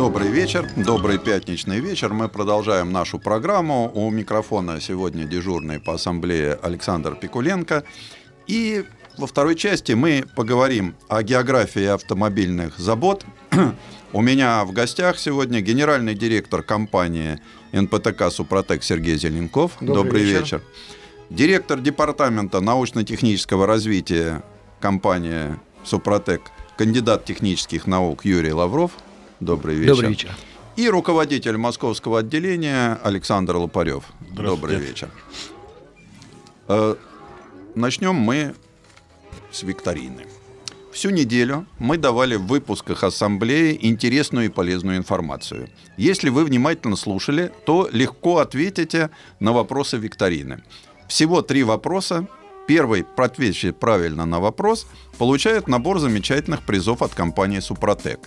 Добрый вечер, добрый пятничный вечер. Мы продолжаем нашу программу. У микрофона сегодня дежурный по ассамблее Александр Пикуленко. И во второй части мы поговорим о географии автомобильных забот. У меня в гостях сегодня генеральный директор компании НПТК «Супротек» Сергей Зеленков. Добрый Добрый вечер. вечер. Директор департамента научно-технического развития компании «Супротек», кандидат технических наук Юрий Лавров. Добрый вечер. Добрый вечер. И руководитель московского отделения Александр Лопарев. Добрый вечер. Э, Начнем мы с викторины. Всю неделю мы давали в выпусках ассамблеи интересную и полезную информацию. Если вы внимательно слушали, то легко ответите на вопросы викторины. Всего три вопроса. Первый, ответивший правильно на вопрос, получает набор замечательных призов от компании «Супротек».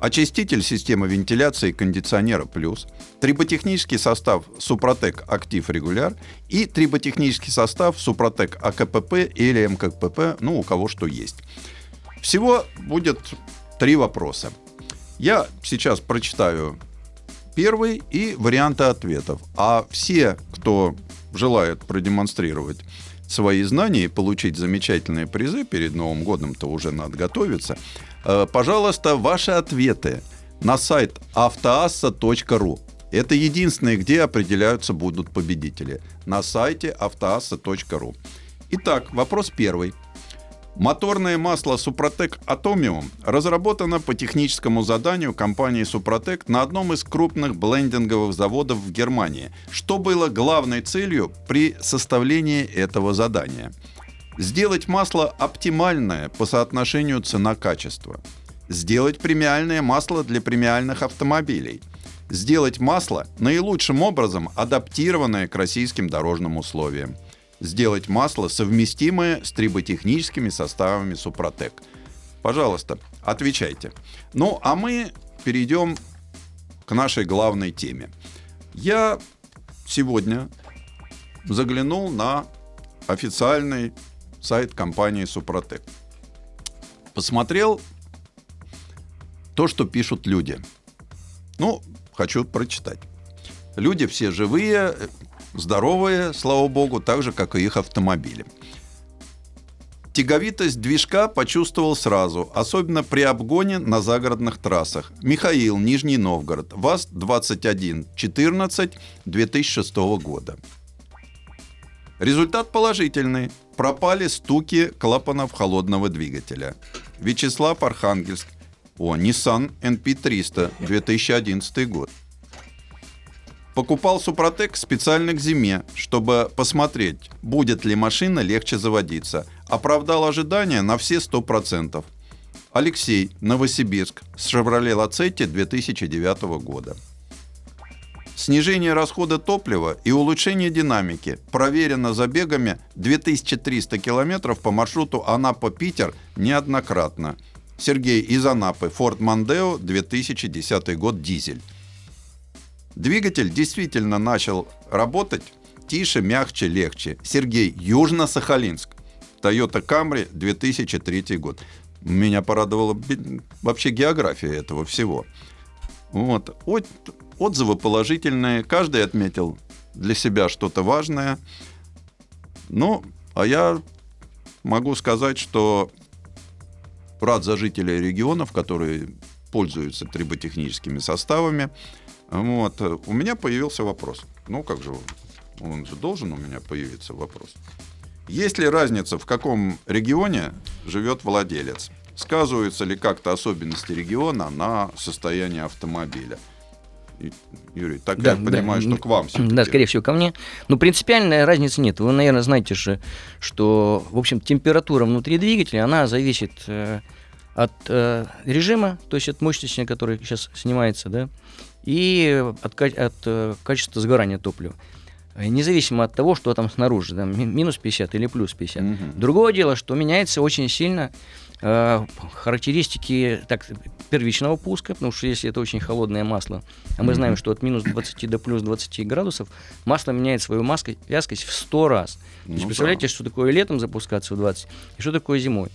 Очиститель системы вентиляции кондиционера плюс, триботехнический состав Супротек Актив Регуляр и триботехнический состав Супротек АКПП или МКПП, ну, у кого что есть. Всего будет три вопроса. Я сейчас прочитаю первый и варианты ответов. А все, кто желает продемонстрировать свои знания и получить замечательные призы перед Новым годом-то уже надо готовиться, пожалуйста, ваши ответы на сайт автоасса.ру. Это единственное, где определяются будут победители. На сайте автоасса.ру. Итак, вопрос первый. Моторное масло Супротек Атомиум разработано по техническому заданию компании Супротек на одном из крупных блендинговых заводов в Германии. Что было главной целью при составлении этого задания? Сделать масло оптимальное по соотношению цена-качество. Сделать премиальное масло для премиальных автомобилей. Сделать масло наилучшим образом адаптированное к российским дорожным условиям сделать масло, совместимое с триботехническими составами Супротек. Пожалуйста, отвечайте. Ну, а мы перейдем к нашей главной теме. Я сегодня заглянул на официальный сайт компании Супротек. Посмотрел то, что пишут люди. Ну, хочу прочитать. Люди все живые, здоровые, слава богу, так же, как и их автомобили. Тяговитость движка почувствовал сразу, особенно при обгоне на загородных трассах. Михаил, Нижний Новгород, ВАЗ-2114 2006 года. Результат положительный. Пропали стуки клапанов холодного двигателя. Вячеслав Архангельск. О, Nissan NP300 2011 год. Покупал Супротек специально к зиме, чтобы посмотреть, будет ли машина легче заводиться. Оправдал ожидания на все 100%. Алексей, Новосибирск, с Chevrolet Lacetti 2009 года. Снижение расхода топлива и улучшение динамики проверено забегами 2300 километров по маршруту Анапа-Питер неоднократно. Сергей из Анапы, Ford Mondeo, 2010 год, дизель. Двигатель действительно начал работать тише, мягче, легче. Сергей, Южно-Сахалинск. Toyota Camry, 2003 год. Меня порадовала вообще география этого всего. Вот. От- Отзывы положительные. Каждый отметил для себя что-то важное. Ну, а я могу сказать, что рад за жителей регионов, которые пользуются триботехническими составами. Вот. У меня появился вопрос. Ну, как же, он же должен у меня появиться вопрос. Есть ли разница, в каком регионе живет владелец? Сказываются ли как-то особенности региона на состояние автомобиля? Юрий, так Да, я понимаю, да, что к вам всё-таки. Да, скорее всего, ко мне. Но принципиальной разницы нет. Вы, наверное, знаете же, что, в общем, температура внутри двигателя, она зависит э, от э, режима, то есть от мощности, которая сейчас снимается, да, и от, от э, качества сгорания топлива. Э, независимо от того, что там снаружи, там минус 50 или плюс 50. Угу. Другое дело, что меняется очень сильно э, характеристики так, первичного пуска, потому что если это очень холодное масло, а мы знаем, что от минус 20 до плюс 20 градусов масло меняет свою маску, вязкость в 100 раз. Ну, То есть, представляете, да. что такое летом запускаться в 20 и что такое зимой.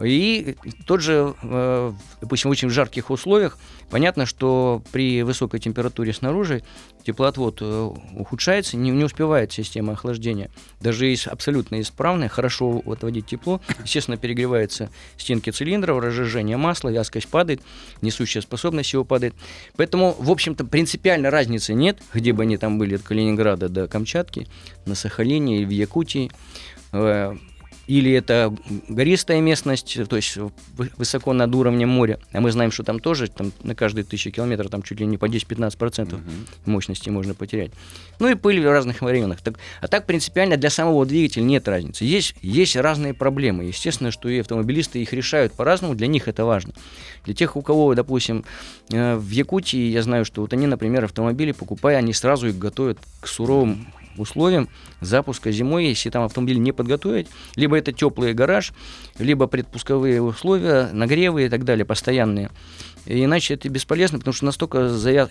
И тот же, э, допустим, в очень жарких условиях, понятно, что при высокой температуре снаружи теплоотвод э, ухудшается, не, не успевает система охлаждения. Даже есть абсолютно исправная, хорошо отводить тепло, естественно, перегреваются стенки цилиндров, разжижение масла, вязкость падает, несущая способность его падает. Поэтому, в общем-то, принципиально разницы нет, где бы они там были, от Калининграда до Камчатки, на Сахалине или в Якутии э, или это гористая местность, то есть высоко над уровнем моря, а мы знаем, что там тоже там, на каждые тысячу километров там чуть ли не по 10-15% угу. мощности можно потерять. Ну и пыль в разных районах. Так, а так принципиально для самого двигателя нет разницы. Есть, есть разные проблемы. Естественно, что и автомобилисты их решают по-разному, для них это важно. Для тех, у кого, допустим, э, в Якутии, я знаю, что вот они, например, автомобили покупая, они сразу их готовят к суровым условиям запуска зимой, если там автомобиль не подготовить, либо это теплый гараж, либо предпусковые условия, нагревы и так далее, постоянные. И иначе это бесполезно, потому что настолько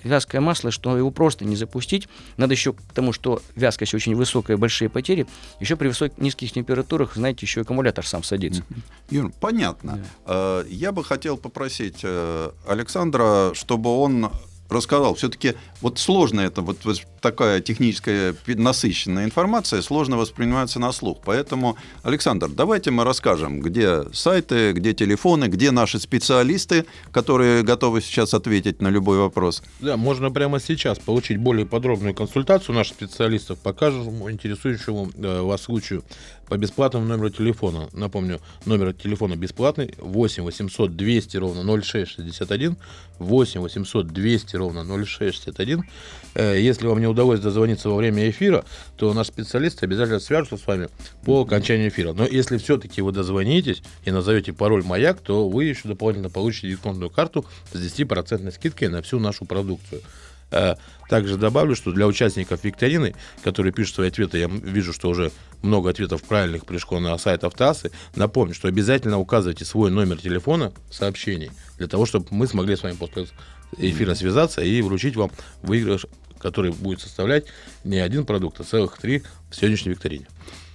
вязкое масло, что его просто не запустить. Надо еще к тому, что вязкость очень высокая, большие потери. Еще при высоких низких температурах, знаете, еще аккумулятор сам садится. Юр, понятно. Да. Э, я бы хотел попросить э, Александра, чтобы он рассказал. Все-таки вот сложно это, вот, вот такая техническая насыщенная информация, сложно воспринимается на слух. Поэтому, Александр, давайте мы расскажем, где сайты, где телефоны, где наши специалисты, которые готовы сейчас ответить на любой вопрос. Да, можно прямо сейчас получить более подробную консультацию наших специалистов по каждому интересующему э, вас случаю по бесплатному номеру телефона. Напомню, номер телефона бесплатный 8 800 200 ровно 0661 8 800 200 ровно 0661. Э, если вам не удалось дозвониться во время эфира, то наш специалист обязательно свяжется с вами по окончанию эфира. Но если все-таки вы дозвонитесь и назовете пароль «Маяк», то вы еще дополнительно получите дисконтную карту с 10% скидкой на всю нашу продукцию. Э, также добавлю, что для участников викторины, которые пишут свои ответы, я вижу, что уже много ответов правильных пришло на сайт Автоассы, напомню, что обязательно указывайте свой номер телефона в сообщении, для того, чтобы мы смогли с вами после эфира связаться и вручить вам выигрыш, который будет составлять не один продукт, а целых три в сегодняшней викторине.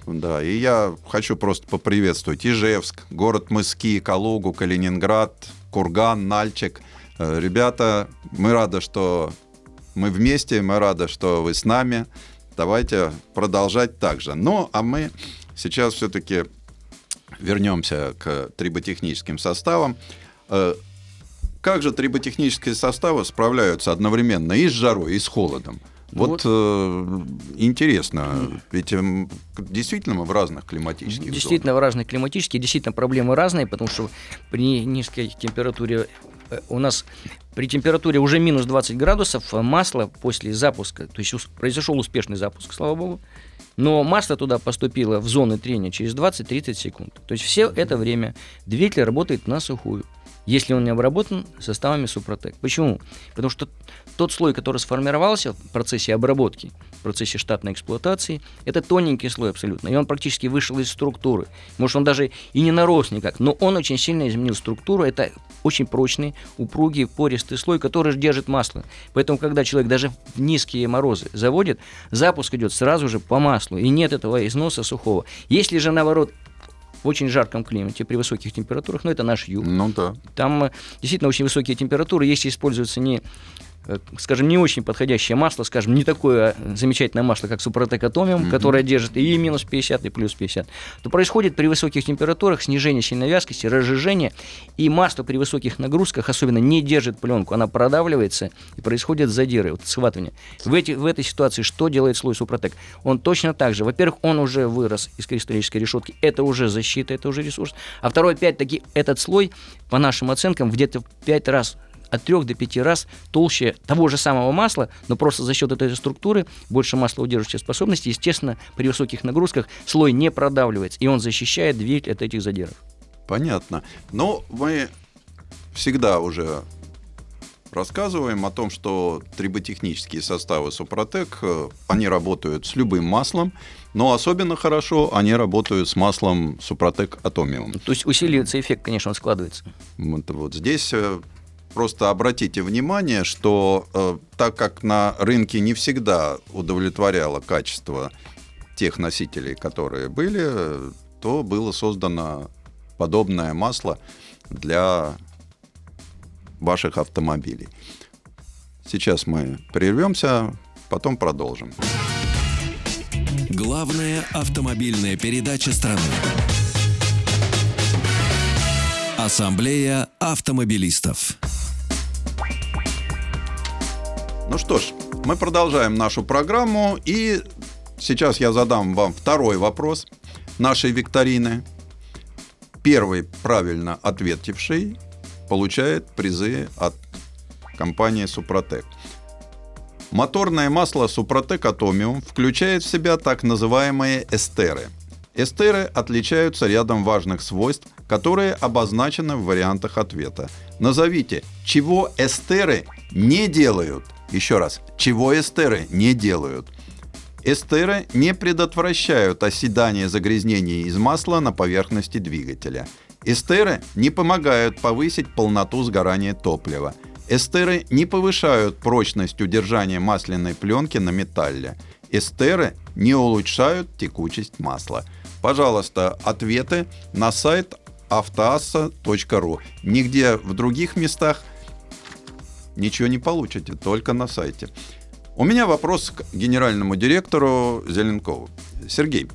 Да, и я хочу просто поприветствовать Ижевск, город Мыски, Калугу, Калининград, Курган, Нальчик. Э, ребята, мы рады, что мы вместе, мы рады, что вы с нами. Давайте продолжать так же. Ну, а мы сейчас все-таки вернемся к триботехническим составам. Э, как же триботехнические составы справляются одновременно и с жарой, и с холодом? Вот, вот э, интересно, ведь э, действительно мы в разных климатических Действительно зонах. в разных климатических, действительно проблемы разные, потому что при низкой температуре у нас при температуре уже минус 20 градусов э, масло после запуска, то есть произошел успешный запуск, слава богу, но масло туда поступило в зоны трения через 20-30 секунд. То есть все это время двигатель работает на сухую если он не обработан составами Супротек. Почему? Потому что тот слой, который сформировался в процессе обработки, в процессе штатной эксплуатации, это тоненький слой абсолютно, и он практически вышел из структуры. Может, он даже и не нарос никак, но он очень сильно изменил структуру. Это очень прочный, упругий, пористый слой, который держит масло. Поэтому, когда человек даже в низкие морозы заводит, запуск идет сразу же по маслу, и нет этого износа сухого. Если же, наоборот, в очень жарком климате, при высоких температурах, но это наш юг. Ну да. Там э, действительно очень высокие температуры, если используются не скажем, не очень подходящее масло, скажем, не такое замечательное масло, как Супротек Атомиум, mm-hmm. которое держит и минус 50, и плюс 50, то происходит при высоких температурах снижение сильной вязкости, разжижение, и масло при высоких нагрузках особенно не держит пленку, она продавливается, и происходит задиры, вот схватывание. В, эти, в этой ситуации что делает слой Супротек? Он точно так же, во-первых, он уже вырос из кристаллической решетки, это уже защита, это уже ресурс, а второй, опять-таки, этот слой, по нашим оценкам, где-то в 5 раз от 3 до 5 раз толще того же самого масла, но просто за счет этой структуры больше масла удерживающей способности, естественно, при высоких нагрузках слой не продавливается, и он защищает двигатель от этих задиров. Понятно. Но мы всегда уже рассказываем о том, что триботехнические составы Супротек, э, они работают с любым маслом, но особенно хорошо они работают с маслом Супротек Атомиум. То есть усиливается эффект, конечно, он складывается. Вот, вот здесь э, просто обратите внимание, что э, так как на рынке не всегда удовлетворяло качество тех носителей, которые были, то было создано подобное масло для ваших автомобилей. Сейчас мы прервемся, потом продолжим. Главная автомобильная передача страны. Ассамблея автомобилистов. Ну что ж, мы продолжаем нашу программу, и сейчас я задам вам второй вопрос нашей викторины. Первый правильно ответивший получает призы от компании Супротек. Моторное масло Супротек Атомиум включает в себя так называемые эстеры. Эстеры отличаются рядом важных свойств, которые обозначены в вариантах ответа. Назовите, чего эстеры не делают. Еще раз, чего эстеры не делают. Эстеры не предотвращают оседание загрязнений из масла на поверхности двигателя. Эстеры не помогают повысить полноту сгорания топлива. Эстеры не повышают прочность удержания масляной пленки на металле. Эстеры не улучшают текучесть масла. Пожалуйста, ответы на сайт автоасса.ру. Нигде в других местах ничего не получите, только на сайте. У меня вопрос к генеральному директору Зеленкову. Сергей,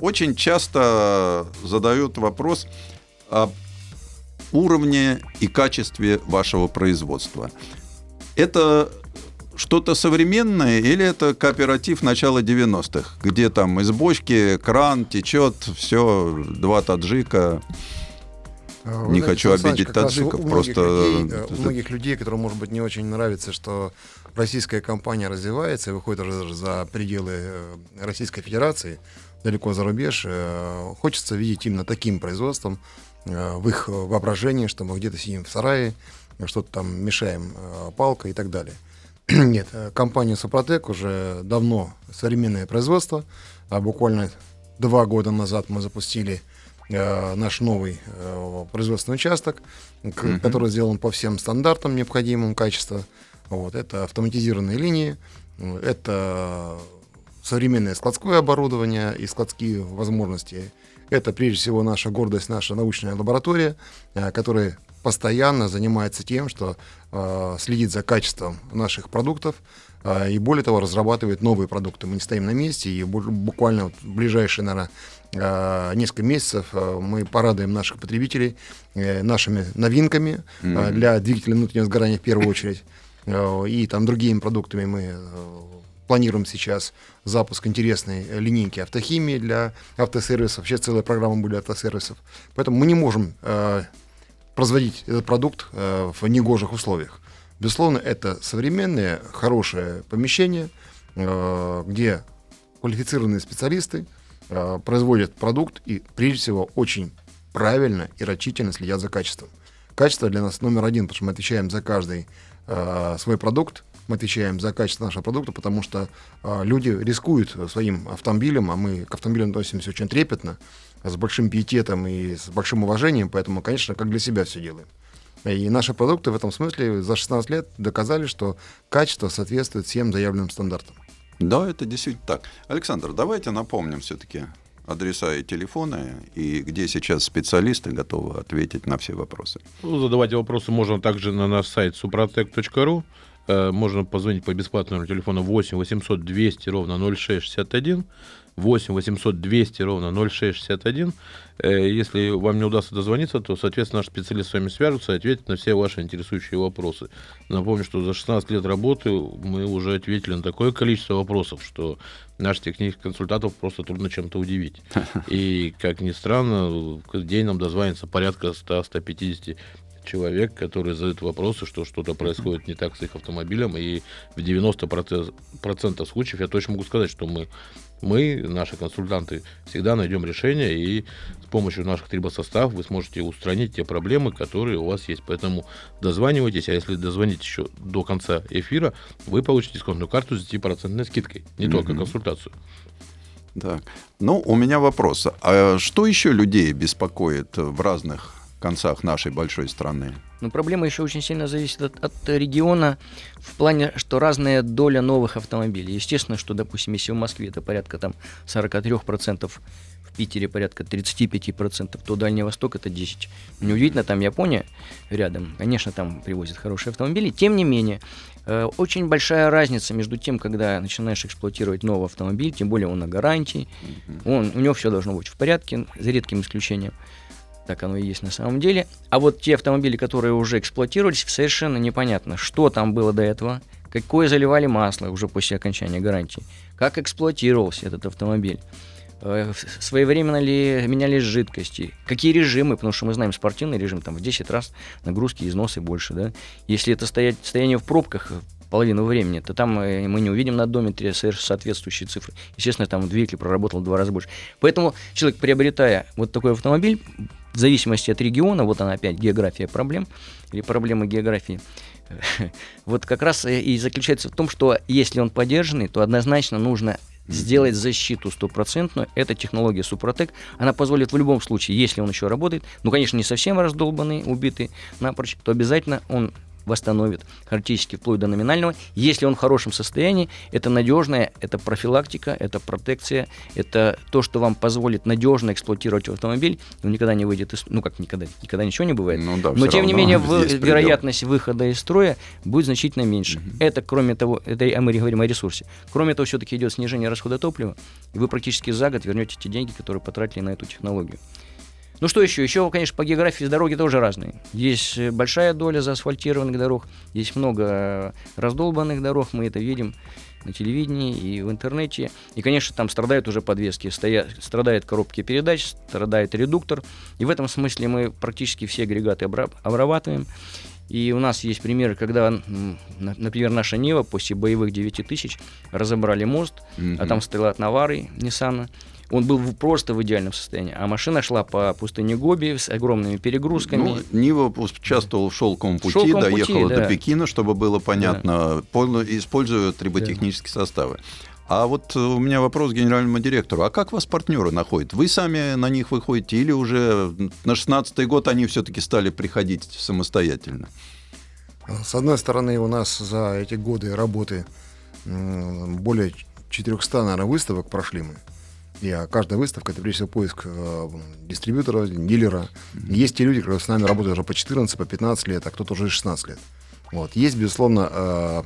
очень часто задают вопрос об уровне и качестве вашего производства. Это что-то современное или это кооператив начала 90-х, где там из бочки кран течет, все, два таджика. Вы Не знаете, хочу обидеть таджиков, просто, людей, э, э, у многих людей, которым, может быть, не очень нравится, что российская компания развивается и выходит уже за пределы э, Российской Федерации, далеко за рубеж, хочется видеть именно таким производством в их воображении, что мы где-то сидим в сарае, что-то там мешаем палкой и так далее. Нет, компания Супротек уже давно современное производство, а буквально два года назад мы запустили э, наш новый э, производственный участок, к- который сделан по всем стандартам необходимым качества. Вот, это автоматизированные линии, это современное складское оборудование и складские возможности. Это прежде всего наша гордость, наша научная лаборатория, э, которая постоянно занимается тем, что э, следит за качеством наших продуктов э, и более того разрабатывает новые продукты. Мы не стоим на месте и бу- буквально вот в ближайшие, наверное, несколько месяцев э, мы порадуем наших потребителей э, нашими новинками э, для двигателя внутреннего сгорания в первую очередь. Э, И там другими продуктами мы э, планируем сейчас запуск интересной э, линейки автохимии для автосервисов. Вообще целая программа будет автосервисов. Поэтому мы не можем э, производить этот продукт э, в негожих условиях. Безусловно, это современное, хорошее помещение, э, где квалифицированные специалисты э, производят продукт и, прежде всего, очень правильно и рачительно следят за качеством. Качество для нас номер один, потому что мы отвечаем за каждый э, свой продукт, мы отвечаем за качество нашего продукта, потому что э, люди рискуют своим автомобилем, а мы к автомобилям относимся очень трепетно, с большим пиететом и с большим уважением, поэтому, конечно, как для себя все делаем. И наши продукты в этом смысле за 16 лет доказали, что качество соответствует всем заявленным стандартам. Да, это действительно так. Александр, давайте напомним все-таки адреса и телефоны, и где сейчас специалисты готовы ответить на все вопросы. Ну, задавать вопросы можно также на наш сайт suprotec.ru. Э, Можно позвонить по бесплатному телефону 8 800 200 ровно 0661. 8 800 200 ровно 0661. Э, Если вам не удастся дозвониться, то, соответственно, наш специалист с вами свяжется и ответит на все ваши интересующие вопросы. Напомню, что за 16 лет работы мы уже ответили на такое количество вопросов, что наших технических консультантов просто трудно чем-то удивить. И, как ни странно, в день нам дозвонится порядка 100-150 человек, которые задают вопросы, что что-то происходит не так с их автомобилем, и в 90% случаев я точно могу сказать, что мы мы, наши консультанты, всегда найдем решение, и с помощью наших трибосоставов вы сможете устранить те проблемы, которые у вас есть. Поэтому дозванивайтесь, а если дозвонить еще до конца эфира, вы получите дисконтную карту с 10% скидкой, не только консультацию. Так. Ну, у меня вопрос. А что еще людей беспокоит в разных концах нашей большой страны? Но проблема еще очень сильно зависит от, от региона в плане, что разная доля новых автомобилей. Естественно, что, допустим, если в Москве это порядка там 43%, в Питере порядка 35%, то Дальний Восток это 10%. Неудивительно, там Япония рядом, конечно, там привозят хорошие автомобили. Тем не менее, э, очень большая разница между тем, когда начинаешь эксплуатировать новый автомобиль, тем более он на гарантии, он, у него все должно быть в порядке, за редким исключением так оно и есть на самом деле. А вот те автомобили, которые уже эксплуатировались, совершенно непонятно, что там было до этого, какое заливали масло уже после окончания гарантии, как эксплуатировался этот автомобиль, э, своевременно ли менялись жидкости, какие режимы, потому что мы знаем спортивный режим, там в 10 раз нагрузки, износы больше, да. Если это стоять, стояние в пробках, половину времени, то там э, мы не увидим на одометре соответствующие цифры. Естественно, там двигатель проработал в два раза больше. Поэтому человек, приобретая вот такой автомобиль, в зависимости от региона, вот она опять география проблем, или проблемы географии, вот как раз и заключается в том, что если он поддержанный, то однозначно нужно сделать защиту стопроцентную. Эта технология Супротек, она позволит в любом случае, если он еще работает, ну, конечно, не совсем раздолбанный, убитый напрочь, то обязательно он восстановит характеристики вплоть до номинального. Если он в хорошем состоянии, это надежная, это профилактика, это протекция, это то, что вам позволит надежно эксплуатировать автомобиль. Он никогда не выйдет из... Ну, как никогда, никогда ничего не бывает. Ну, да, Но, тем не менее, в, вероятность выхода из строя будет значительно меньше. Угу. Это, кроме того, это а мы говорим о ресурсе. Кроме того, все-таки идет снижение расхода топлива, и вы практически за год вернете те деньги, которые потратили на эту технологию. Ну что еще? Еще, конечно, по географии дороги тоже разные. Есть э, большая доля заасфальтированных дорог, есть много э, раздолбанных дорог, мы это видим на телевидении и в интернете. И, конечно, там страдают уже подвески, стоят, страдают коробки передач, страдает редуктор. И в этом смысле мы практически все агрегаты обрабатываем. И у нас есть примеры, когда, например, наша Нива после боевых 9000 разобрали мост, mm-hmm. а там стояла от Навары, Ниссана, он был просто в идеальном состоянии. А машина шла по пустыне Гоби с огромными перегрузками. Ну, Нива участвовал в шелковом пути, шелковом доехала пути, да. до Пекина, чтобы было понятно, да. используя триботехнические да. составы. А вот у меня вопрос к генеральному директору. А как вас партнеры находят? Вы сами на них выходите или уже на 16-й год они все-таки стали приходить самостоятельно? С одной стороны, у нас за эти годы работы более 400, наверное, выставок прошли мы. И а каждая выставка это прежде всего поиск э, дистрибьютора, дилера. Mm-hmm. Есть те люди, которые с нами работают уже по 14, по 15 лет, а кто-то уже 16 лет. Вот. Есть, безусловно, э,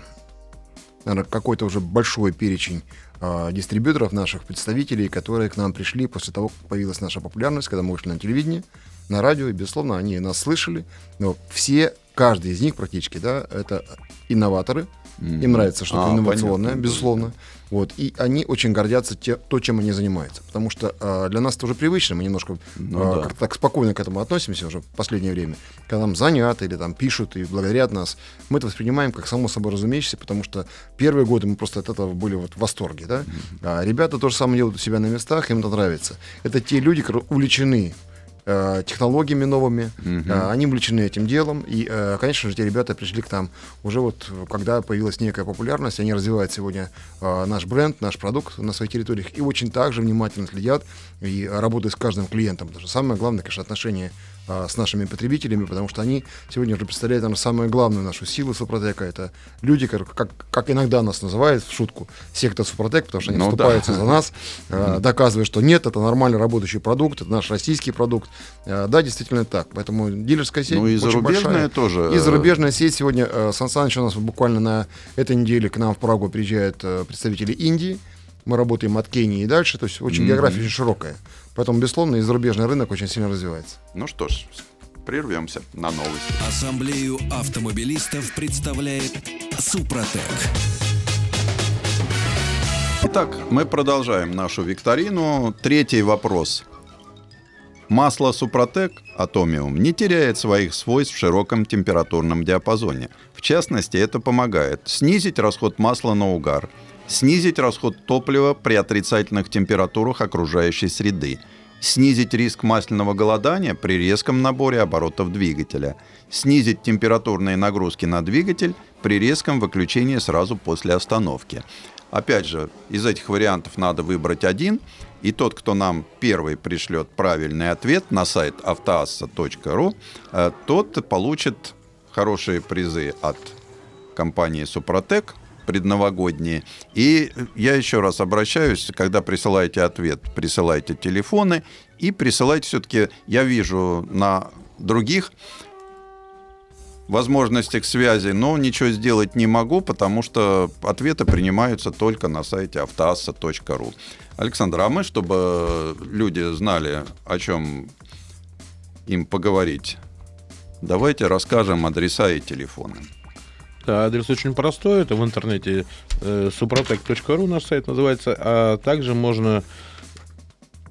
наверное, какой-то уже большой перечень э, дистрибьюторов, наших представителей, которые к нам пришли после того, как появилась наша популярность, когда мы вышли на телевидение, на радио, и, безусловно, они нас слышали. Но все, каждый из них практически, да, это инноваторы. Им нравится что-то а, инновационное, понятно. безусловно. Вот, и они очень гордятся те, то, чем они занимаются. Потому что э, для нас это уже привычно, мы немножко ну, э, да. так спокойно к этому относимся уже в последнее время. Когда нам звонят или там пишут и благодарят нас, мы это воспринимаем как само собой разумеющееся, потому что первые годы мы просто от этого были вот в восторге. Да? Mm-hmm. А ребята то же самое делают у себя на местах, им это нравится. Это те люди, которые увлечены технологиями новыми. Угу. Они увлечены этим делом. И, э, конечно же, те ребята пришли к нам уже вот, когда появилась некая популярность, они развивают сегодня наш бренд, наш продукт на своих территориях и очень также внимательно следят и работают с каждым клиентом. Потому что самое главное, конечно, отношение а, с нашими потребителями, потому что они сегодня уже представляют, наверное, самую главную нашу силу Супротека. Это люди, как, как, как иногда нас называют в шутку, секта Супротек, потому что они ну, вступаются да. за нас, э, доказывая, что нет, это нормально работающий продукт, это наш российский продукт. Э, да, действительно так. Поэтому дилерская сеть Ну и зарубежная большая. тоже. И зарубежная сеть сегодня. Э, Сан Саныч у нас буквально на этой неделе к нам в Прагу приезжают представители Индии. Мы работаем от Кении и дальше, то есть очень mm-hmm. география очень широкая. Поэтому, безусловно, и зарубежный рынок очень сильно развивается. Ну что ж, прервемся на новости. Ассамблею автомобилистов представляет Супротек. Итак, мы продолжаем нашу викторину. Третий вопрос. Масло Супротек Атомиум не теряет своих свойств в широком температурном диапазоне. В частности, это помогает снизить расход масла на угар – снизить расход топлива при отрицательных температурах окружающей среды, снизить риск масляного голодания при резком наборе оборотов двигателя, снизить температурные нагрузки на двигатель при резком выключении сразу после остановки. Опять же, из этих вариантов надо выбрать один, и тот, кто нам первый пришлет правильный ответ на сайт автоасса.ру, э, тот получит хорошие призы от компании «Супротек», предновогодние. И я еще раз обращаюсь, когда присылаете ответ, присылайте телефоны и присылайте все-таки, я вижу на других возможностях связи, но ничего сделать не могу, потому что ответы принимаются только на сайте автоасса.ру. Александр, а мы, чтобы люди знали, о чем им поговорить, давайте расскажем адреса и телефоны. Да, адрес очень простой. Это в интернете э, suprotec.ru наш сайт называется. А также можно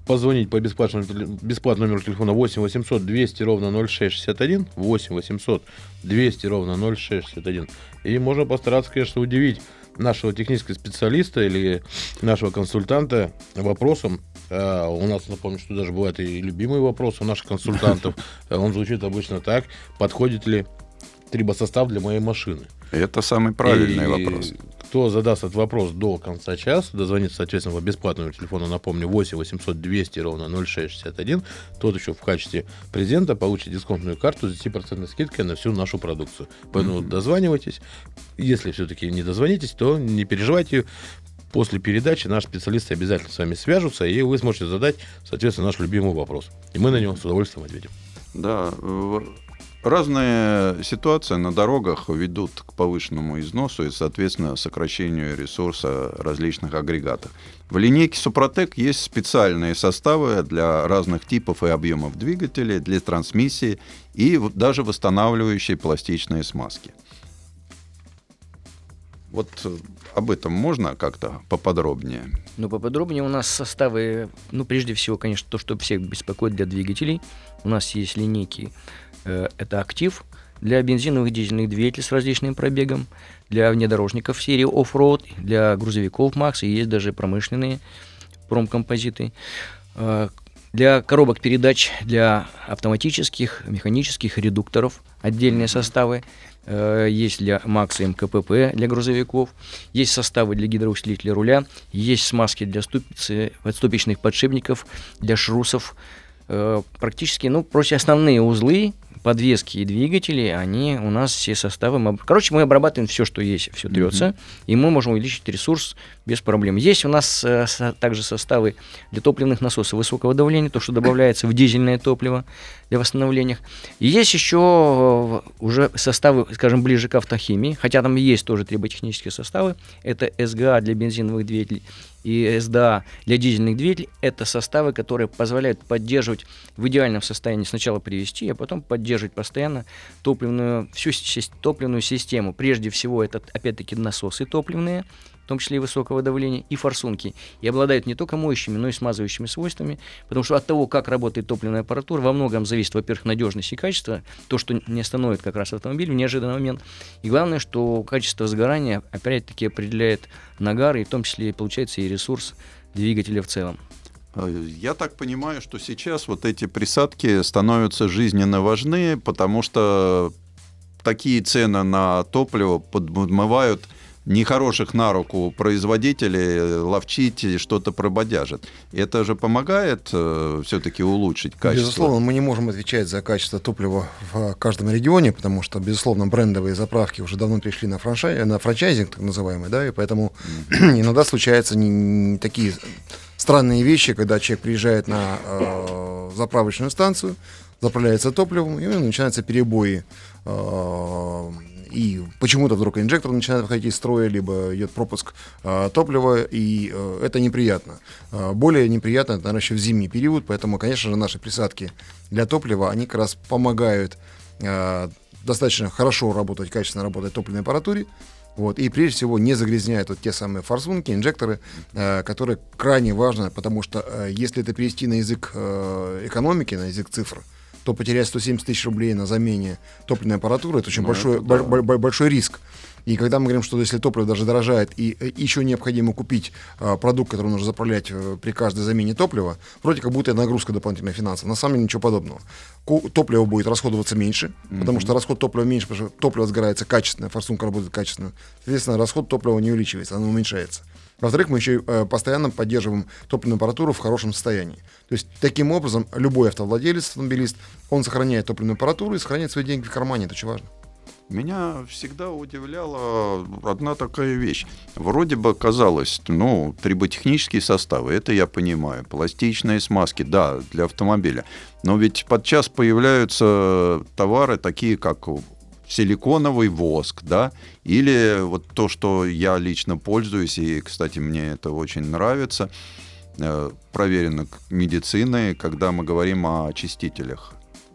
позвонить по бесплатному, бесплатному номеру телефона 8 800 200 ровно 0661. 8 800 200 ровно 0661. И можно постараться, конечно, удивить нашего технического специалиста или нашего консультанта вопросом. Uh, у нас, напомню, что даже бывает и любимый вопрос у наших консультантов. Он звучит обычно так. Подходит ли трибосостав для моей машины? Это самый правильный и вопрос. Кто задаст этот вопрос до конца часа, дозвонится, соответственно, по бесплатному телефону, напомню, 8 800 200 ровно 0661, тот еще в качестве презента получит дисконтную карту с 10% скидкой на всю нашу продукцию. Поэтому mm-hmm. дозванивайтесь. Если все-таки не дозвонитесь, то не переживайте, после передачи наши специалисты обязательно с вами свяжутся, и вы сможете задать, соответственно, наш любимый вопрос. И мы на него с удовольствием ответим. Да, Разные ситуации на дорогах ведут к повышенному износу и, соответственно, сокращению ресурса различных агрегатов. В линейке Супротек есть специальные составы для разных типов и объемов двигателей, для трансмиссии и даже восстанавливающие пластичные смазки. Вот э, об этом можно как-то поподробнее? Ну, поподробнее у нас составы, ну, прежде всего, конечно, то, что всех беспокоит для двигателей. У нас есть линейки Э, это актив для бензиновых дизельных двигателей с различным пробегом, для внедорожников серии оффроуд, для грузовиков Макс, и есть даже промышленные промкомпозиты. Э, для коробок передач, для автоматических, механических редукторов отдельные составы. Э, есть для Макса МКПП для грузовиков, есть составы для гидроусилителя руля, есть смазки для ступицы, ступичных подшипников, для шрусов. Практически, ну, проще основные узлы подвески и двигатели, они у нас все составы... Мы, короче, мы обрабатываем все, что есть, все трется, mm-hmm. и мы можем увеличить ресурс без проблем. Есть у нас э, со, также составы для топливных насосов высокого давления, то, что добавляется в дизельное топливо для восстановления. И есть еще э, уже составы, скажем, ближе к автохимии, хотя там есть тоже триботехнические составы. Это СГА для бензиновых двигателей и СДА для дизельных двигателей – это составы, которые позволяют поддерживать в идеальном состоянии сначала привести, а потом поддерживать постоянно топливную, всю топливную систему. Прежде всего, это опять-таки насосы топливные, в том числе и высокого давления, и форсунки. И обладают не только моющими, но и смазывающими свойствами, потому что от того, как работает топливная аппаратура, во многом зависит, во-первых, надежность и качество, то, что не остановит как раз автомобиль в неожиданный момент. И главное, что качество сгорания, опять-таки, определяет нагар, и в том числе, получается, и ресурс двигателя в целом. Э, я так понимаю, что сейчас вот эти присадки становятся жизненно важны, потому что такие цены на топливо подмывают нехороших на руку производителей ловчить и что-то прободяжит. Это же помогает э, все-таки улучшить качество? Безусловно, мы не можем отвечать за качество топлива в каждом регионе, потому что, безусловно, брендовые заправки уже давно перешли на, франшай... на франчайзинг, так называемый, да, и поэтому mm-hmm. иногда случаются не, не такие странные вещи, когда человек приезжает на э, заправочную станцию, заправляется топливом, и начинаются перебои э, и почему-то вдруг инжектор начинает выходить из строя, либо идет пропуск э, топлива, и э, это неприятно. Э, более неприятно это, наверное, еще в зимний период, поэтому, конечно же, наши присадки для топлива, они как раз помогают э, достаточно хорошо работать, качественно работать топливной аппаратуре, вот, и прежде всего не загрязняют вот те самые форсунки, инжекторы, э, которые крайне важны, потому что э, если это перевести на язык э, экономики, на язык цифр, то потерять 170 тысяч рублей на замене топливной аппаратуры это очень ну, большой, это да. большой риск. И когда мы говорим, что если топливо даже дорожает, и э, еще необходимо купить э, продукт, который нужно заправлять э, при каждой замене топлива, вроде как будто нагрузка дополнительная финансовая. На самом деле ничего подобного. Топливо будет расходоваться меньше, потому что расход топлива меньше, потому что топливо сгорается качественно, форсунка работает качественно. Соответственно, расход топлива не увеличивается, оно уменьшается. Во-вторых, мы еще э, постоянно поддерживаем топливную аппаратуру в хорошем состоянии. То есть, таким образом, любой автовладелец, автомобилист, он сохраняет топливную аппаратуру и сохраняет свои деньги в кармане. Это очень важно. Меня всегда удивляла одна такая вещь. Вроде бы казалось, ну, триботехнические составы, это я понимаю. Пластичные смазки, да, для автомобиля. Но ведь подчас появляются товары такие, как силиконовый воск, да, или вот то, что я лично пользуюсь, и, кстати, мне это очень нравится, э, проверено медициной, когда мы говорим о очистителях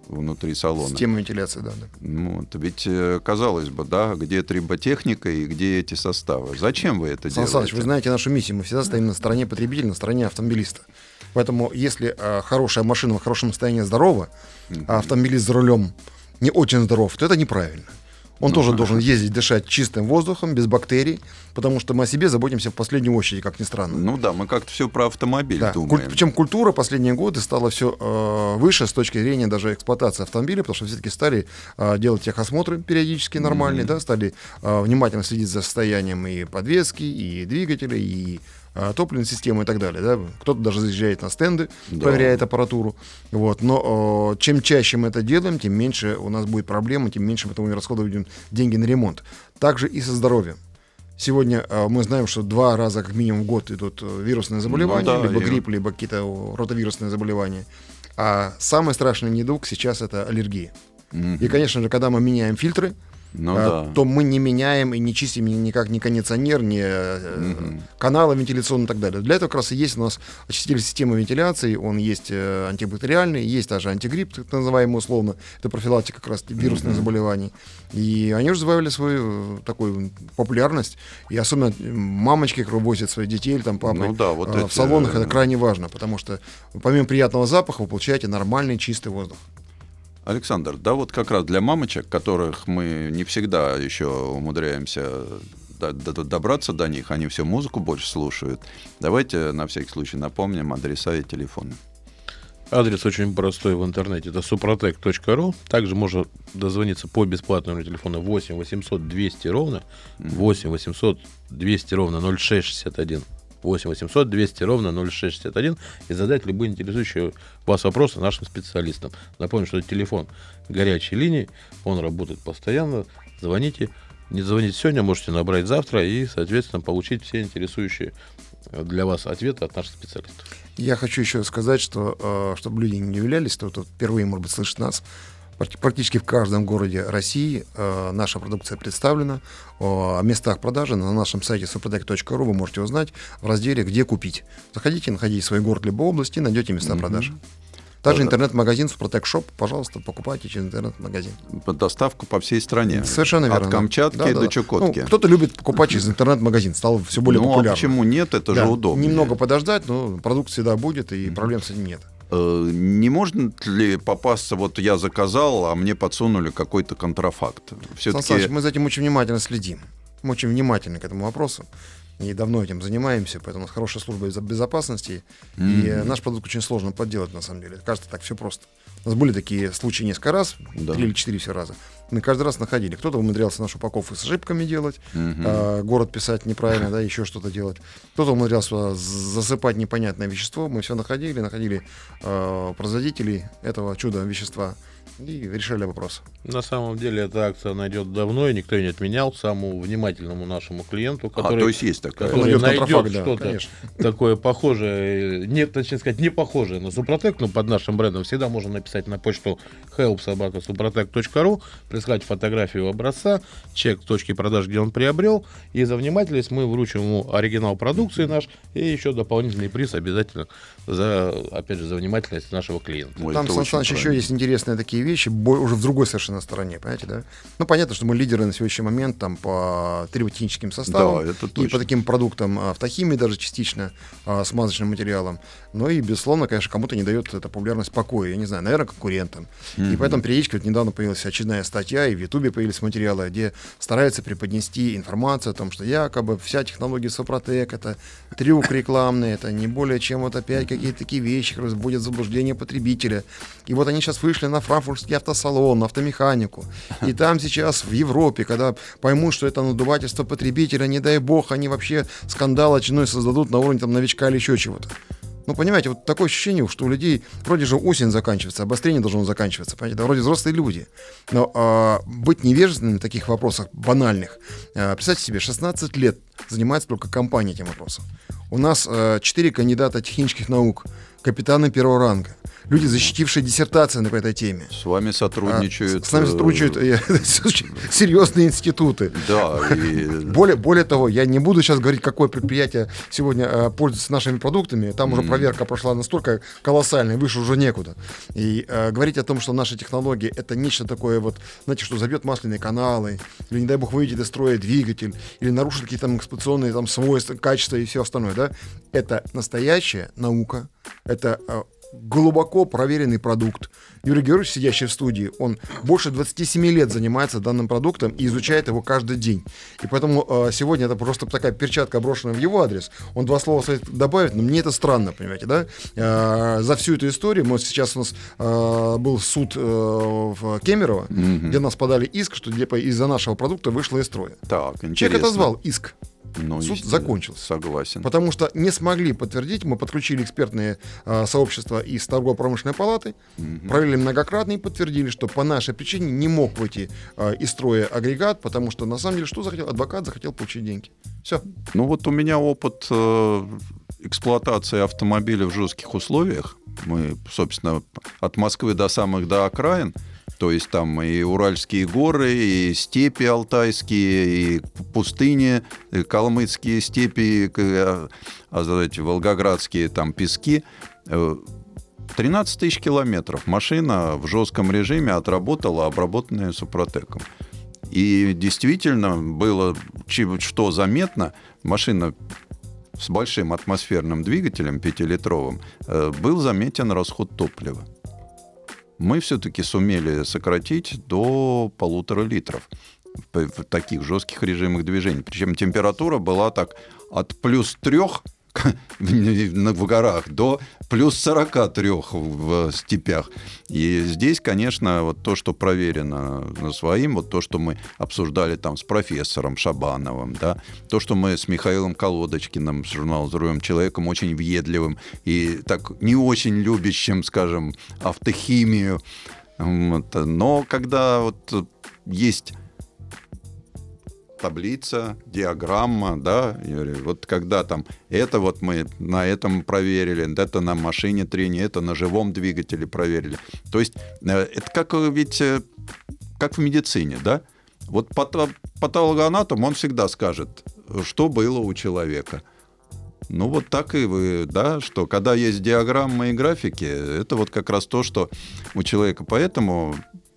внутри салона. Система вентиляции, да. да. Ну, вот ведь э, казалось бы, да, где триботехника и где эти составы. Зачем вы это Сан делаете? Саныч, вы знаете нашу миссию. Мы всегда стоим на стороне потребителя, на стороне автомобилиста. Поэтому, если э, хорошая машина в хорошем состоянии здорова, а автомобилист за рулем не очень здоров, то это неправильно. Он тоже должен ездить, дышать чистым воздухом, без бактерий, потому что мы о себе заботимся в последнюю очередь, как ни странно. Ну да, мы как-то все про автомобиль Да. Куль- думаем. Причем культура последние годы стала все выше с точки зрения даже эксплуатации автомобиля, потому что все-таки стали э, делать техосмотры периодически нормальные, да, стали э, внимательно следить за состоянием и подвески, и двигателя, и э, топливной системы и так далее. Да. Кто-то даже заезжает на стенды, Да. проверяет аппаратуру. Вот. Но чем чаще мы это делаем, тем меньше у нас будет проблем, тем меньше мы расходовать деньги на ремонт. Также и со здоровьем. Сегодня э, мы знаем, что два раза как минимум в год идут э, вирусные заболевания, Ну да, либо и- грипп, либо какие-то ротовирусные заболевания. А самый страшный недуг сейчас это аллергия. Мгм. И, конечно же, когда мы меняем фильтры, Ну а, да. то мы не меняем и не чистим ни- никак ни кондиционер, ни э, каналы вентиляционные и так далее. Для этого как раз и есть у нас очиститель системы вентиляции, он есть э, антибактериальный, есть даже антигрипп, так называемый условно, это профилактика как раз вирусных заболеваний. И они уже завоевали свою э, такую популярность, и особенно мамочки, которые возят своих детей или там папы Ну да, вот эти, в салонах, э, это крайне важно, потому что помимо приятного запаха вы получаете нормальный чистый воздух. Александр, да вот как раз для мамочек, которых мы не всегда еще умудряемся до- до- добраться до них, они все музыку больше слушают. Давайте на всякий случай напомним адреса и телефоны. Адрес очень простой в интернете. Это suprotec.ru. Также можно дозвониться по бесплатному телефону 8 800 200 ровно 8 800 200 ровно 0661. 8 800 200 ровно 0661 и задать любые интересующие вас вопросы нашим специалистам. Напомню, что телефон горячей линии, он работает постоянно. Звоните. Не звоните сегодня, можете набрать завтра и, соответственно, получить все интересующие э, для вас ответы от наших специалистов. Я хочу еще сказать, что э, чтобы люди не удивлялись, то тут впервые, может быть, слышит нас. Практи- Практически в каждом городе России э, наша продукция представлена. О местах продажи на нашем сайте suprotec.ru вы можете узнать в разделе «Где купить». Заходите, находите свой город либо область и найдете места продаж. Также интернет-магазин Suprotec Shop, пожалуйста, покупайте через интернет-магазин. Под доставку по всей стране. Совершенно верно. От да. Камчатки Да-да-да. до Чукотки. Ну, кто-то любит покупать через интернет-магазин, стало все более ну, популярно. а почему нет? Это Да, же удобно. Немного подождать, но продукт всегда будет, и проблем с этим нет. Э, Не можно ли попасться, вот я заказал, а мне подсунули какой-то контрафакт? Все-таки мы за этим очень внимательно следим. Мы очень внимательны к этому вопросу. И давно этим занимаемся, поэтому у нас хорошая служба безо- безопасности. И э, наш продукт очень сложно подделать, на самом деле. Кажется, так все просто. У нас были такие случаи несколько раз, Да. три или четыре все раза. Мы каждый раз находили. Кто-то умудрялся нашу упаковку с ошибками делать, а, город писать неправильно, да, еще что-то делать. Кто-то умудрялся засыпать непонятное вещество. Мы все находили, находили э, производителей этого чуда вещества и решали вопрос. На самом деле эта акция она идет давно, и никто ее не отменял. Самому внимательному нашему клиенту, А, который, то есть есть такая. который Найдет найдет да, что-то конечно. такое похожее, нет, точнее сказать, не похожее на Супротек, но под нашим брендом всегда можно написать на почту helpsobakasuprotec.ru, прислать фотографию образца, чек точки продаж, где он приобрел, и за внимательность мы вручим ему оригинал продукции наш и еще дополнительный приз обязательно за, опять же, за внимательность нашего клиента. Ой, Там, Сан Саныч, еще есть интересные такие вещи уже в другой совершенно стороне, понимаете, да? Ну, понятно, что мы лидеры на сегодняшний момент там по триботехническим составам да, это точно. и по таким продуктам автохимии даже частично, смазочным материалам. Но и, безусловно, конечно, кому-то не дает эта популярность покоя, я не знаю, наверное, конкурентам. Mm-hmm. И поэтому периодически вот недавно появилась очередная статья, и в Ютубе появились материалы, где стараются преподнести информацию о том, что якобы вся технология Сопротек — это трюк рекламный, это не более чем вот опять какие-то такие вещи, будет заблуждение потребителя. И вот они сейчас вышли на франкфуртский автосалон, автомеханику. И там сейчас в Европе, когда поймут, что это надувательство потребителя, не дай бог, они вообще скандал очередной создадут на уровне там новичка или еще чего-то. Ну, понимаете, вот такое ощущение, что у людей вроде же осень заканчивается, обострение должно заканчиваться, понимаете, да, вроде взрослые люди. Но а, быть невежественными в таких вопросах банальных, а, представьте себе, 16 лет занимается только компания этим вопросом. У нас а, 4 кандидата технических наук, капитаны первого ранга люди, защитившие диссертации по этой теме. С вами сотрудничают... А, с, с нами сотрудничают э, серьезные институты. Да. И... Более, более того, я не буду сейчас говорить, какое предприятие сегодня э, пользуется нашими продуктами. Там уже проверка прошла настолько колоссальная, выше уже некуда. И э, говорить о том, что наши технологии это нечто такое вот, знаете, что забьет масляные каналы, или, не дай бог, выведет из строя двигатель, или нарушит какие-то там эксплуатационные там, свойства, качества и все остальное, да, это настоящая наука, это э, глубоко проверенный продукт. Юрий Георгиевич, сидящий в студии, он больше 27 лет занимается данным продуктом и изучает его каждый день. И поэтому э, сегодня это просто такая перчатка, брошенная в его адрес. Он два слова добавит, но мне это странно, понимаете, да? Э, за всю эту историю, мы сейчас у нас э, был суд э, в Кемерово, mm-hmm. где нас подали иск, что из-за нашего продукта вышло из строя. Так, интересно. Человек отозвал иск. Ну, Суд закончился. Согласен. Потому что не смогли подтвердить, мы подключили экспертные э, сообщества из торгово-промышленной палаты, угу. провели многократно и подтвердили, что по нашей причине не мог выйти э, из строя агрегат, потому что на самом деле что захотел? Адвокат захотел получить деньги. Все. Ну вот у меня опыт э, эксплуатации автомобиля в жестких условиях. Мы, собственно, от Москвы до самых до окраин – то есть там и Уральские горы, и степи алтайские, и пустыни, и калмыцкие степи, а, а, эти волгоградские там пески. 13 э, тысяч километров машина в жестком режиме отработала, обработанная супротеком. И действительно было, что заметно, машина с большим атмосферным двигателем, пятилитровым, э, был заметен расход топлива мы все-таки сумели сократить до полутора литров в таких жестких режимах движения. Причем температура была так от плюс трех в горах до плюс 43 в степях. И здесь, конечно, вот то, что проверено на своим, вот то, что мы обсуждали там с профессором Шабановым, да, то, что мы с Михаилом Колодочкиным, с журналом «Здоровьем человеком», очень въедливым и так не очень любящим, скажем, автохимию. Но когда вот есть таблица, диаграмма, да, Юрий, вот когда там это вот мы на этом проверили, это на машине трения, это на живом двигателе проверили. То есть э, это как ведь э, как в медицине, да? Вот патологоанатом, он всегда скажет, что было у человека. Ну вот так и вы, да, что когда есть диаграммы и графики, это вот как раз то, что у человека. Поэтому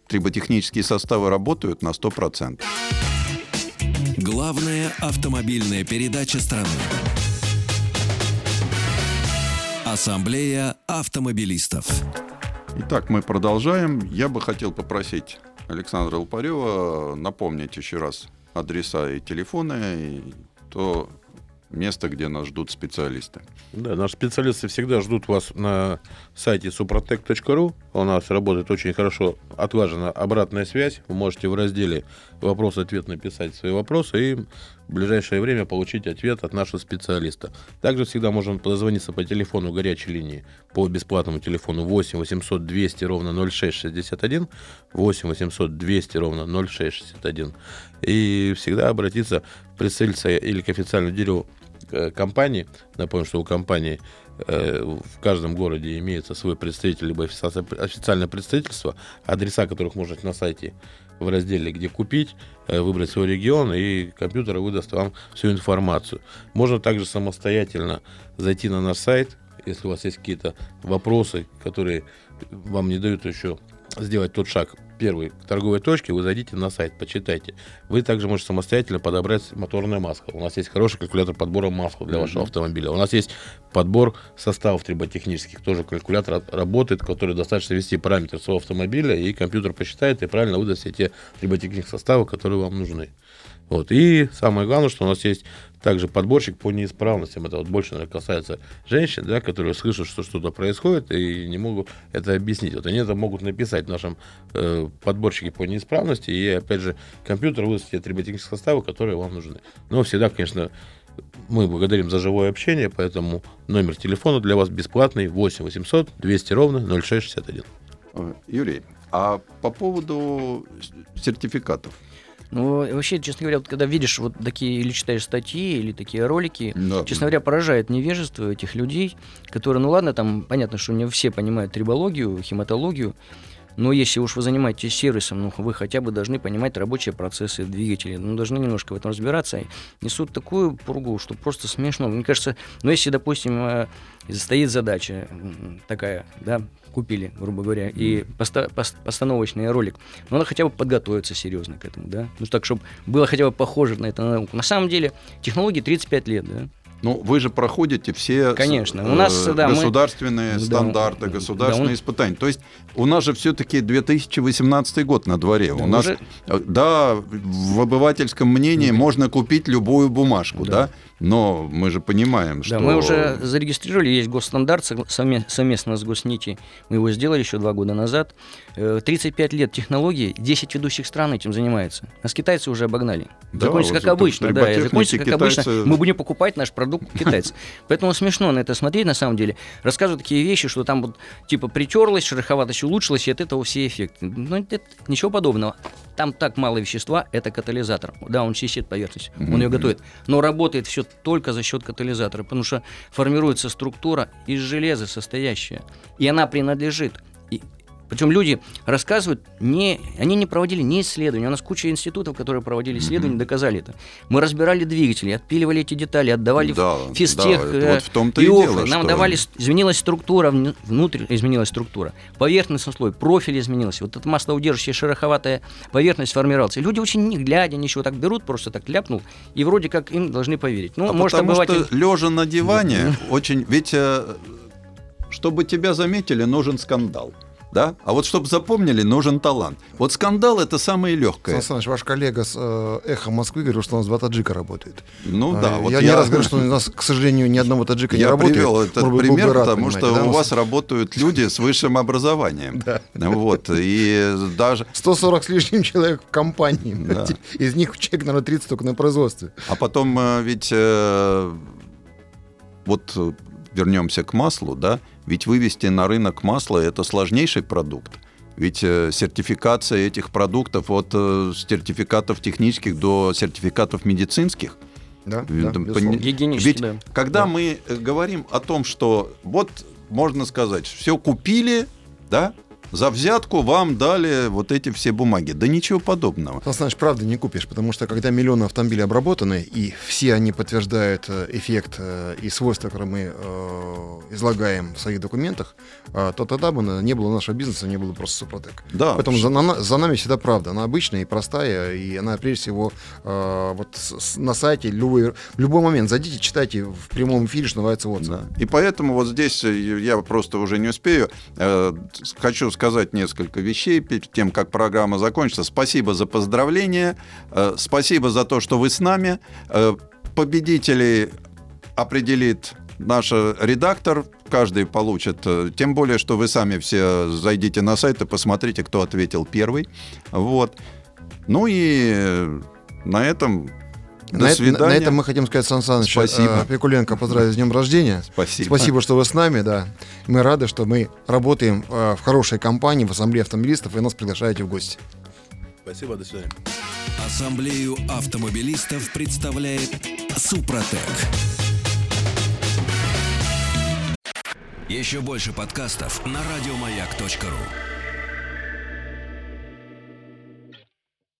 триботехнические составы работают на 100%. Главная автомобильная передача страны. Ассамблея автомобилистов. Итак, мы продолжаем. Я бы хотел попросить Александра Лопарева напомнить еще раз адреса и телефоны, и то место, где нас ждут специалисты. Да, наши специалисты всегда ждут вас на сайте suprotec.ru. У нас работает очень хорошо отлажена обратная связь. Вы можете в разделе «Вопрос-ответ» написать свои вопросы и в ближайшее время получить ответ от нашего специалиста. Также всегда можно позвониться по телефону горячей линии по бесплатному телефону 8 800 200 ровно 0661 8 800 200 ровно 0661 и всегда обратиться в представительство или к официальному дереву компании. Напомню, что у компании э, в каждом городе имеется свой представитель, либо официальное представительство, адреса которых можно на сайте в разделе «Где купить», э, выбрать свой регион, и компьютер выдаст вам всю информацию. Можно также самостоятельно зайти на наш сайт, если у вас есть какие-то вопросы, которые вам не дают еще сделать тот шаг первый к торговой точке, вы зайдите на сайт, почитайте. Вы также можете самостоятельно подобрать моторное масло. У нас есть хороший калькулятор подбора масла для вашего автомобиля. У нас есть подбор составов триботехнических. Тоже калькулятор работает, который достаточно ввести параметры своего автомобиля, и компьютер посчитает и правильно выдаст все те триботехнические составы, которые вам нужны. Вот. И самое главное, что у нас есть также подборщик по неисправностям. Это вот больше, наверное, касается женщин, да, которые слышат, что что-то происходит и не могут это объяснить. Вот они это могут написать в нашем э, подборщике по неисправности, и, опять же, компьютер выдаст те триботехнические составы, которые вам нужны. Но всегда, конечно, мы благодарим за живое общение, поэтому номер телефона для вас бесплатный 8 800 200 ровно 0661. Э, Юрий, а по поводу сертификатов? Ну, вообще, честно говоря, вот когда видишь вот такие или читаешь статьи, или такие ролики, Да. честно говоря, поражает невежество этих людей, которые, ну ладно, там понятно, что не все понимают трибологию, хематологию, но если уж вы занимаетесь сервисом, ну, вы хотя бы должны понимать рабочие процессы двигателя, ну, должны немножко в этом разбираться. Несут такую пургу, что просто смешно. Мне кажется, ну, если, допустим, э, стоит задача такая, да, купили, грубо говоря, и поста- пос- постановочный ролик, ну, надо хотя бы подготовиться серьезно к этому, да, ну, так, чтобы было хотя бы похоже на это на науку. На самом деле, технологии 35 лет, да, Ну, вы же проходите все Конечно. с- У нас, э, да, мы- государственные Да, стандарты, да, государственные он- испытания. То есть у нас же все-таки 2018 год на дворе. Да, у нас, уже- э, да, в обывательском мнении можно купить любую бумажку, да. Да. но мы же понимаем, что... Да, мы уже зарегистрировали, есть госстандарт совместно с Госнити. Мы его сделали еще два года назад. Э, 35 лет технологии, 10 ведущих стран этим занимается. Нас китайцы уже обогнали. Да, закончится вот как обычно, да, закончится как обычно. китайцы- Мы будем покупать наш продукт у китайцев. Поэтому смешно на это смотреть, на самом деле. Рассказывают такие вещи, что там вот типа притерлась, шероховатость улучшилась, и от этого все эффекты. Ну, это ничего подобного. Там так мало вещества, это катализатор. Да, он чистит поверхность, он ее готовит. Но работает все только за счет катализатора, потому что формируется структура из железа состоящая. И она принадлежит. И причем люди рассказывают, не, они не проводили ни исследования. У нас куча институтов, которые проводили исследования, доказали это. Мы разбирали двигатели, отпиливали эти детали, отдавали Да, в физтех, да, э, вот в том-то и ИОФы. дело, Нам что- давали, изменилась структура, вну- внутрь изменилась структура, поверхностный слой, профиль изменился. Вот эта маслоудержащая шероховатая поверхность формировалась. И люди очень не глядя, ничего так берут, просто так ляпнул, и вроде как им должны поверить. Ну, А может, потому обыватель... что лежа на диване очень... Ведь э, чтобы тебя заметили, нужен скандал. Да? А вот чтобы запомнили, нужен талант. Вот скандал это самое легкое. Сан Саныч, ваш коллега с э, «Эхо Москвы» говорил, что у нас два таджика работает. Ну А, да, вот я, не раз говорю, что у нас, к сожалению, ни одного таджика не я работает. привел этот бы пример, рад, потому что да, у вас работают люди с высшим образованием. Вот, и даже... 140 с лишним человек в компании. Да. Из них человек, наверное, 30 только на производстве. А потом э, ведь э, вот э, вернемся к маслу, да, ведь вывести на рынок масло это сложнейший продукт. Ведь э, сертификация этих продуктов от э, сертификатов технических до сертификатов медицинских. Да, да, Гигиенически, Ведь да. когда мы э, говорим о том, что вот можно сказать, все купили, да, за взятку вам дали вот эти все бумаги. Да ничего подобного. Сан Саныч, правда не купишь, потому что когда миллионы автомобилей обработаны, и все они подтверждают э, эффект э, и свойства, которые мы э, излагаем в своих документах, то тогда бы не было нашего бизнеса, не было просто Супротек. Да, Поэтому за, на- за нами всегда правда. Она обычная и простая, и она прежде всего вот на сайте любой, в любой момент зайдите, читайте в прямом эфире, что называется отзыв. Да. И поэтому вот здесь я просто уже не успею. Хочу сказать несколько вещей перед тем, как программа закончится. Спасибо за поздравления. э, Спасибо за то, что вы с нами. Э, Победителей определит наш редактор. Каждый получит. э, Тем более, что вы сами все зайдите на сайт и посмотрите, кто ответил первый. Вот. Ну и э, на этом На, до это- свидания. на этом мы хотим сказать, Сан Саныч, Спасибо. э, Пикуленко поздравить с днем рождения. Спасибо. Спасибо, что вы с нами, да. Мы рады, что мы работаем э, в хорошей компании, в Ассамблее автомобилистов, и нас приглашаете в гости. Спасибо, до свидания. Ассамблею автомобилистов представляет Супротек. Еще больше подкастов на радиомаяк.ру.